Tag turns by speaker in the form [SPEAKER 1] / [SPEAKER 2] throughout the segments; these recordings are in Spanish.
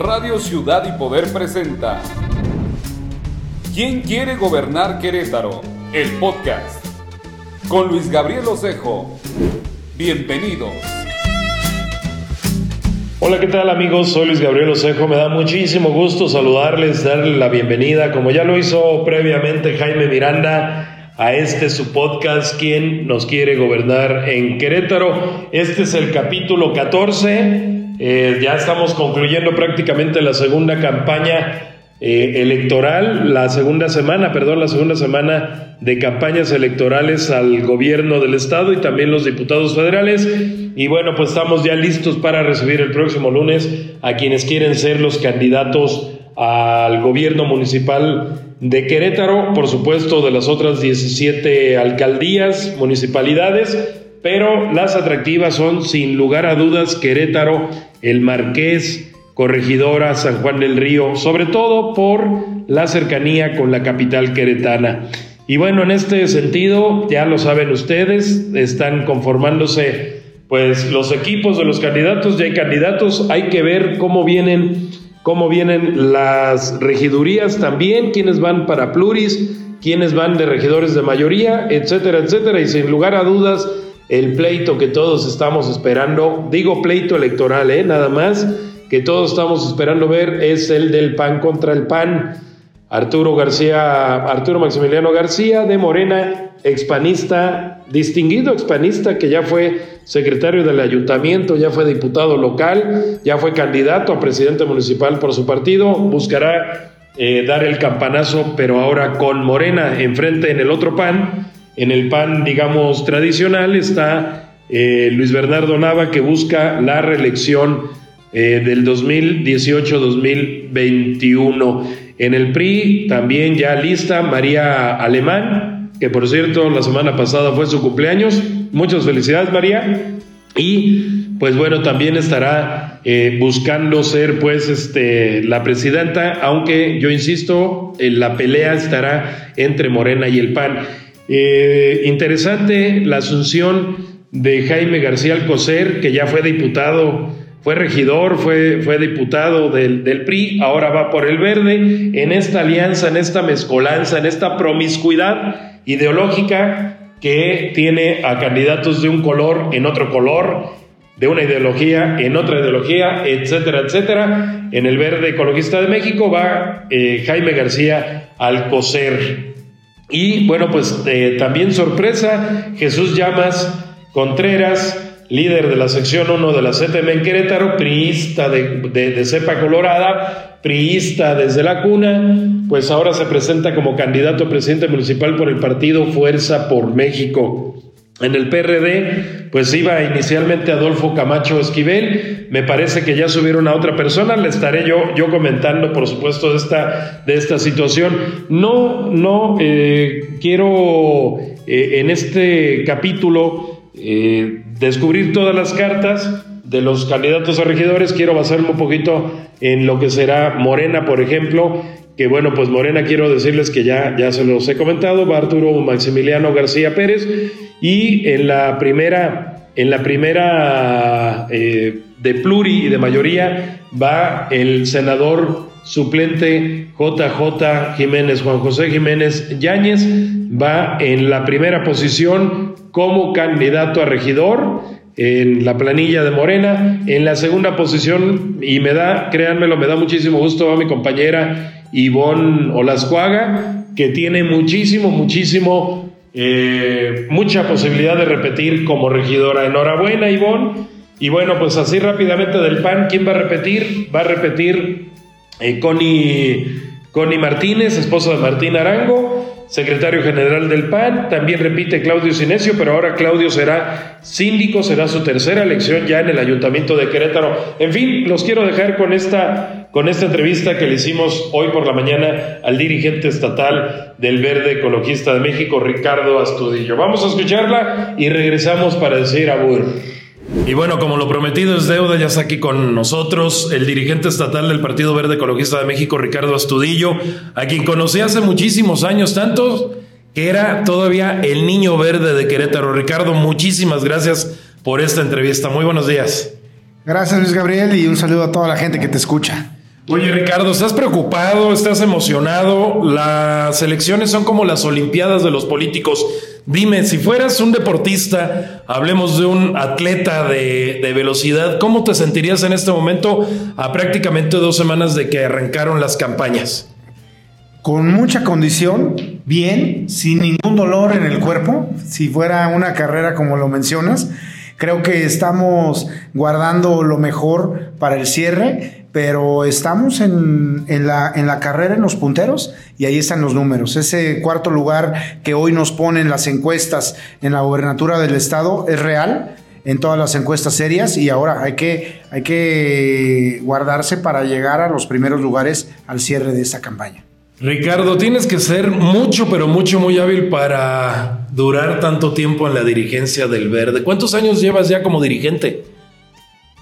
[SPEAKER 1] Radio Ciudad y Poder presenta ¿Quién quiere gobernar Querétaro? El podcast con Luis Gabriel Osejo. Bienvenidos.
[SPEAKER 2] Hola, ¿qué tal amigos? Soy Luis Gabriel Osejo. Me da muchísimo gusto saludarles, darles la bienvenida, como ya lo hizo previamente Jaime Miranda, a este su podcast, ¿Quién nos quiere gobernar en Querétaro? Este es el capítulo 14. Eh, ya estamos concluyendo prácticamente la segunda campaña eh, electoral, la segunda semana, perdón, la segunda semana de campañas electorales al gobierno del estado y también los diputados federales. Y bueno, pues estamos ya listos para recibir el próximo lunes a quienes quieren ser los candidatos al gobierno municipal de Querétaro, por supuesto de las otras 17 alcaldías, municipalidades, pero las atractivas son sin lugar a dudas Querétaro, el Marqués, Corregidora, San Juan del Río, sobre todo por la cercanía con la capital queretana. Y bueno, en este sentido, ya lo saben ustedes, están conformándose pues los equipos de los candidatos, ya hay candidatos, hay que ver cómo vienen, cómo vienen las regidurías también, quiénes van para pluris, quiénes van de regidores de mayoría, etcétera, etcétera, y sin lugar a dudas, el pleito que todos estamos esperando, digo pleito electoral, ¿eh? nada más, que todos estamos esperando ver es el del PAN contra el PAN. Arturo García, Arturo Maximiliano García de Morena, expanista, distinguido expanista que ya fue secretario del ayuntamiento, ya fue diputado local, ya fue candidato a presidente municipal por su partido, buscará eh, dar el campanazo, pero ahora con Morena enfrente en el otro PAN, en el PAN, digamos, tradicional, está eh, Luis Bernardo Nava que busca la reelección eh, del 2018-2021. En el PRI también ya lista María Alemán, que por cierto la semana pasada fue su cumpleaños. Muchas felicidades María. Y pues bueno, también estará eh, buscando ser pues este, la presidenta, aunque yo insisto, en la pelea estará entre Morena y el PAN. Eh, interesante la asunción de Jaime García Alcocer, que ya fue diputado fue regidor, fue, fue diputado del, PRI, ahora va por el verde, en esta alianza, en esta mezcolanza, en esta promiscuidad ideológica que tiene a candidatos de un color en otro color, de una ideología en otra ideología, etcétera, etcétera. En el verde ecologista de México va eh, Jaime García Alcocer. Y bueno, pues eh, también sorpresa, Jesús Llamas Contreras, líder de la sección 1 de la CTM en Querétaro, priista de, cepa colorada, priista desde la cuna, pues ahora se presenta como candidato a presidente municipal por el partido Fuerza por México. En el PRD, pues iba inicialmente Adolfo Camacho Esquivel, me parece que ya subieron a otra persona, le estaré yo, yo comentando, por supuesto, de esta, de esta situación. No, no eh, quiero eh, en este capítulo eh, descubrir todas las cartas de los candidatos a regidores. Quiero basarme un poquito en lo que será Morena, por ejemplo, que bueno, pues Morena quiero decirles que ya, ya se los he comentado, va Arturo Maximiliano García Pérez y en la primera, en la primera eh, de pluri y de mayoría va el senador suplente JJ Jiménez, Juan José Jiménez Yáñez, va en la primera posición como candidato a regidor en la planilla de Morena. En la segunda posición, y me da, créanmelo, me da muchísimo gusto, va mi compañera Ivonne Olascuaga, que tiene muchísimo, muchísimo, eh, mucha posibilidad de repetir como regidora. Enhorabuena, Ivonne. Y bueno, pues así rápidamente del PAN, ¿quién va a repetir? Va a repetir eh, Connie, Martínez, esposa de Martín Arango secretario general del PAN. También repite Claudio Sinesio, pero ahora Claudio será síndico, será su tercera elección ya en el ayuntamiento de Querétaro. En fin, los quiero dejar con esta, con esta entrevista que le hicimos hoy por la mañana al dirigente estatal del Verde Ecologista de México, Ricardo Astudillo. Vamos a escucharla y regresamos para decir abur. Y bueno, como lo prometido es deuda, ya está aquí con nosotros el dirigente estatal del Partido Verde Ecologista de México, Ricardo Astudillo, a quien conocí hace muchísimos años, tanto que era todavía el niño verde de Querétaro. Ricardo, muchísimas gracias por esta entrevista. Muy buenos días.
[SPEAKER 3] Gracias Luis Gabriel y un saludo a toda la gente que te escucha.
[SPEAKER 2] Oye Ricardo, ¿estás preocupado? ¿Estás emocionado? Las elecciones son como las Olimpiadas de los políticos. Dime, si fueras un deportista, hablemos de un atleta de, de, velocidad, ¿cómo te sentirías en este momento a prácticamente dos semanas de que arrancaron las campañas?
[SPEAKER 3] Con mucha condición, bien, sin ningún dolor en el cuerpo, si fuera una carrera como lo mencionas. Creo que estamos guardando lo mejor para el cierre, pero estamos en, en, la, en la carrera en los punteros y ahí están los números. Ese cuarto lugar que hoy nos ponen las encuestas en la gobernatura del estado es real en todas las encuestas serias y ahora hay que, hay que guardarse para llegar a los primeros lugares al cierre de esta campaña.
[SPEAKER 2] Ricardo, tienes que ser mucho, pero mucho, muy hábil para durar tanto tiempo en la dirigencia del Verde. ¿Cuántos años llevas ya como dirigente?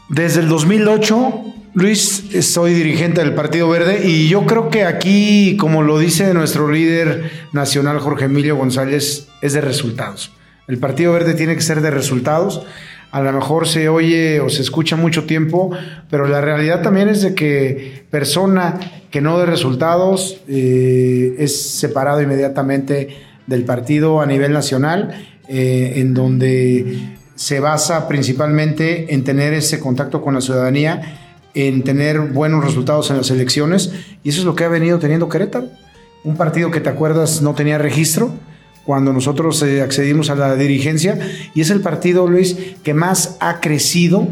[SPEAKER 3] Desde el 2008, Luis, soy dirigente del Partido Verde y yo creo que aquí, como lo dice nuestro líder nacional Jorge Emilio González, es de resultados. El Partido Verde tiene que ser de resultados a lo mejor se oye o se escucha mucho tiempo, pero la realidad también es de que persona que no de resultados eh, es separado inmediatamente del partido a nivel nacional, eh, en donde se basa principalmente en tener ese contacto con la ciudadanía, en tener buenos resultados en las elecciones, y eso es lo que ha venido teniendo Querétaro. Un partido que te acuerdas no tenía registro, cuando nosotros eh, accedimos a la dirigencia y es el partido, Luis, que más ha crecido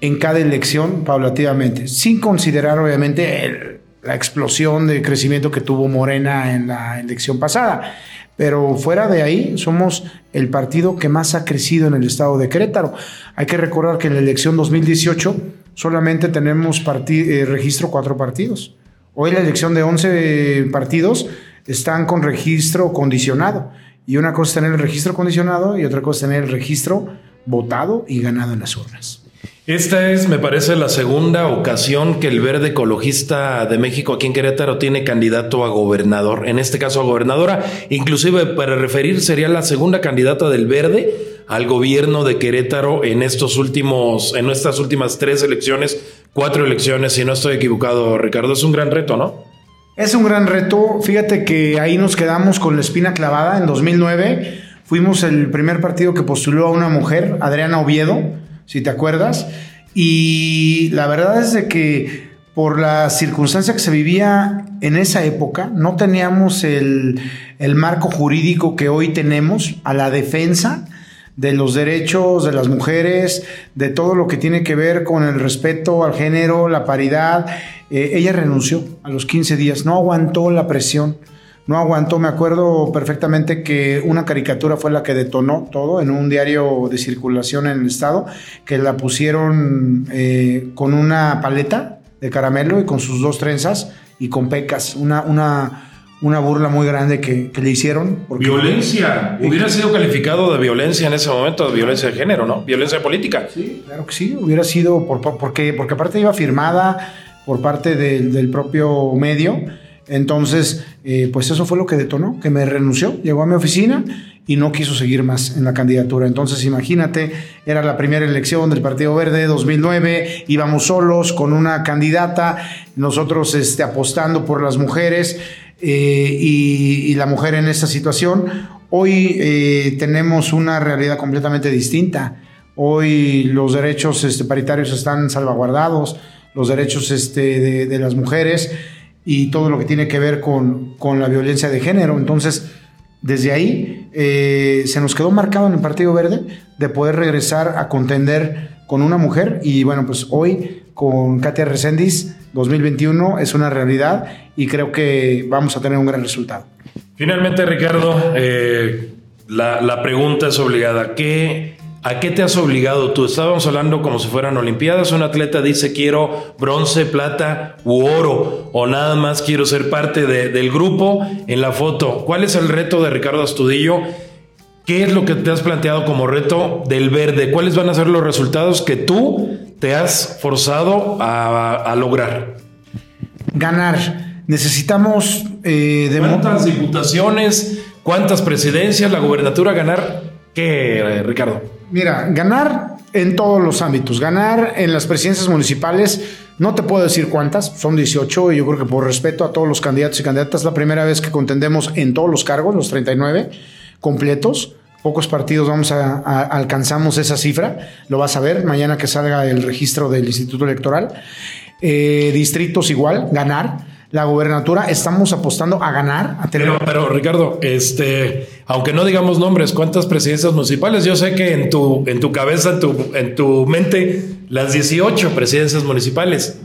[SPEAKER 3] en cada elección paulativamente, sin considerar obviamente la explosión de crecimiento que tuvo Morena en la elección pasada. Pero fuera de ahí, somos el partido que más ha crecido en el estado de Querétaro. Hay que recordar que en la elección 2018 solamente tenemos eh, registro cuatro partidos. Hoy la elección de 11 partidos están con registro condicionado. Y una cosa es tener el registro condicionado y otra cosa es tener el registro votado y ganado en las urnas.
[SPEAKER 2] Esta es, me parece, la segunda ocasión que el Verde Ecologista de México aquí en Querétaro tiene candidato a gobernador, en este caso a gobernadora, inclusive para referir sería la segunda candidata del Verde al gobierno de Querétaro en estos últimos, en estas últimas tres elecciones, cuatro elecciones, si no estoy equivocado, Ricardo, es un gran reto, ¿no?
[SPEAKER 3] Es un gran reto. Fíjate que ahí nos quedamos con la espina clavada. En 2009 fuimos el primer partido que postuló a una mujer, Adriana Oviedo, si te acuerdas. Y la verdad es de que por la circunstancia que se vivía en esa época, no teníamos el, el marco jurídico que hoy tenemos a la defensa de los derechos de las mujeres, de todo lo que tiene que ver con el respeto al género, la paridad. Eh, ella renunció a los 15 días, no aguantó la presión, no aguantó. Me acuerdo perfectamente que una caricatura fue la que detonó todo en un diario de circulación en el estado, que la pusieron eh, con una paleta de caramelo y con sus dos trenzas y con pecas, una, una una burla muy grande que, le hicieron.
[SPEAKER 2] violencia. Hubiera sido calificado de violencia en ese momento, de violencia de género, ¿no? Violencia política.
[SPEAKER 3] Sí, claro que sí. Hubiera sido, por, porque, porque aparte iba firmada por parte del propio medio. Entonces, eh, pues eso fue lo que detonó, que me renunció, llegó a mi oficina y no quiso seguir más en la candidatura. Entonces, imagínate, era la primera elección del Partido Verde 2009, íbamos solos con una candidata, nosotros este, apostando por las mujeres. Eh, y, la mujer en esta situación. Hoy eh, tenemos una realidad completamente distinta. Hoy los derechos este, paritarios están salvaguardados, los derechos este, de, las mujeres y todo lo que tiene que ver con, con la violencia de género. Entonces, desde ahí eh, se nos quedó marcado en el Partido Verde de poder regresar a contender con una mujer y bueno, pues hoy con Katia Resendiz 2021 es una realidad y creo que vamos a tener un gran resultado.
[SPEAKER 2] Finalmente, Ricardo, eh, la, pregunta es obligada. ¿Qué, ¿A qué te has obligado tú? Estábamos hablando como si fueran Olimpiadas. Un atleta dice quiero bronce, plata u oro o nada más quiero ser parte del grupo en la foto. ¿Cuál es el reto de Ricardo Astudillo? ¿Qué es lo que te has planteado como reto del verde? ¿Cuáles van a ser los resultados que tú te has forzado a, lograr?
[SPEAKER 3] Ganar. Necesitamos...
[SPEAKER 2] Eh, ¿Cuántas diputaciones? ¿Cuántas presidencias? ¿La gubernatura ganar? ¿Qué, Ricardo?
[SPEAKER 3] Mira, ganar en todos los ámbitos. Ganar en las presidencias municipales No te puedo decir cuántas, son 18 y yo creo que por respeto a todos los candidatos y candidatas, la primera vez que contendemos en todos los cargos, los 39 completos. Pocos partidos vamos a, a- alcanzamos esa cifra, lo vas a ver mañana que salga el registro del Instituto Electoral. Eh, distritos igual, ganar. La gobernatura, estamos apostando a ganar, a tener
[SPEAKER 2] Pero, pero, Ricardo, este, aunque no digamos nombres, ¿cuántas presidencias municipales? Yo sé que en tu, en tu cabeza, en tu, en tu mente, las 18 presidencias municipales.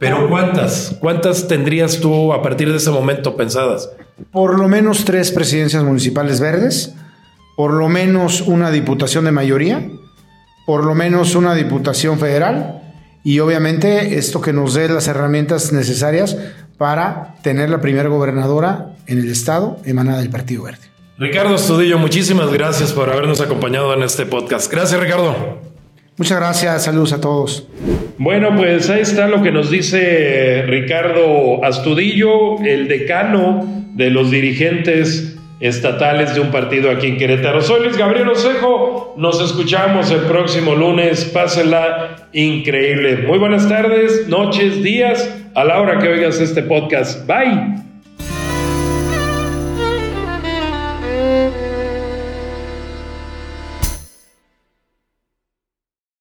[SPEAKER 2] Pero ¿cuántas? ¿Cuántas tendrías tú a partir de ese momento pensadas?
[SPEAKER 3] por lo menos tres presidencias municipales verdes, por lo menos una diputación de mayoría, por lo menos una diputación federal y obviamente esto que nos dé las herramientas necesarias para tener la primera gobernadora en el estado emanada del Partido Verde.
[SPEAKER 2] Ricardo Estudillo, muchísimas gracias por habernos acompañado en este podcast. Gracias, Ricardo.
[SPEAKER 3] Muchas gracias, saludos a todos.
[SPEAKER 2] Bueno, pues ahí está lo que nos dice Ricardo Astudillo, el decano de los dirigentes estatales de un partido aquí en Querétaro. Soy Luis Gabriel Osejo, nos escuchamos el próximo lunes, pásenla increíble. Muy buenas tardes, noches, días, a la hora que oigas este podcast. Bye.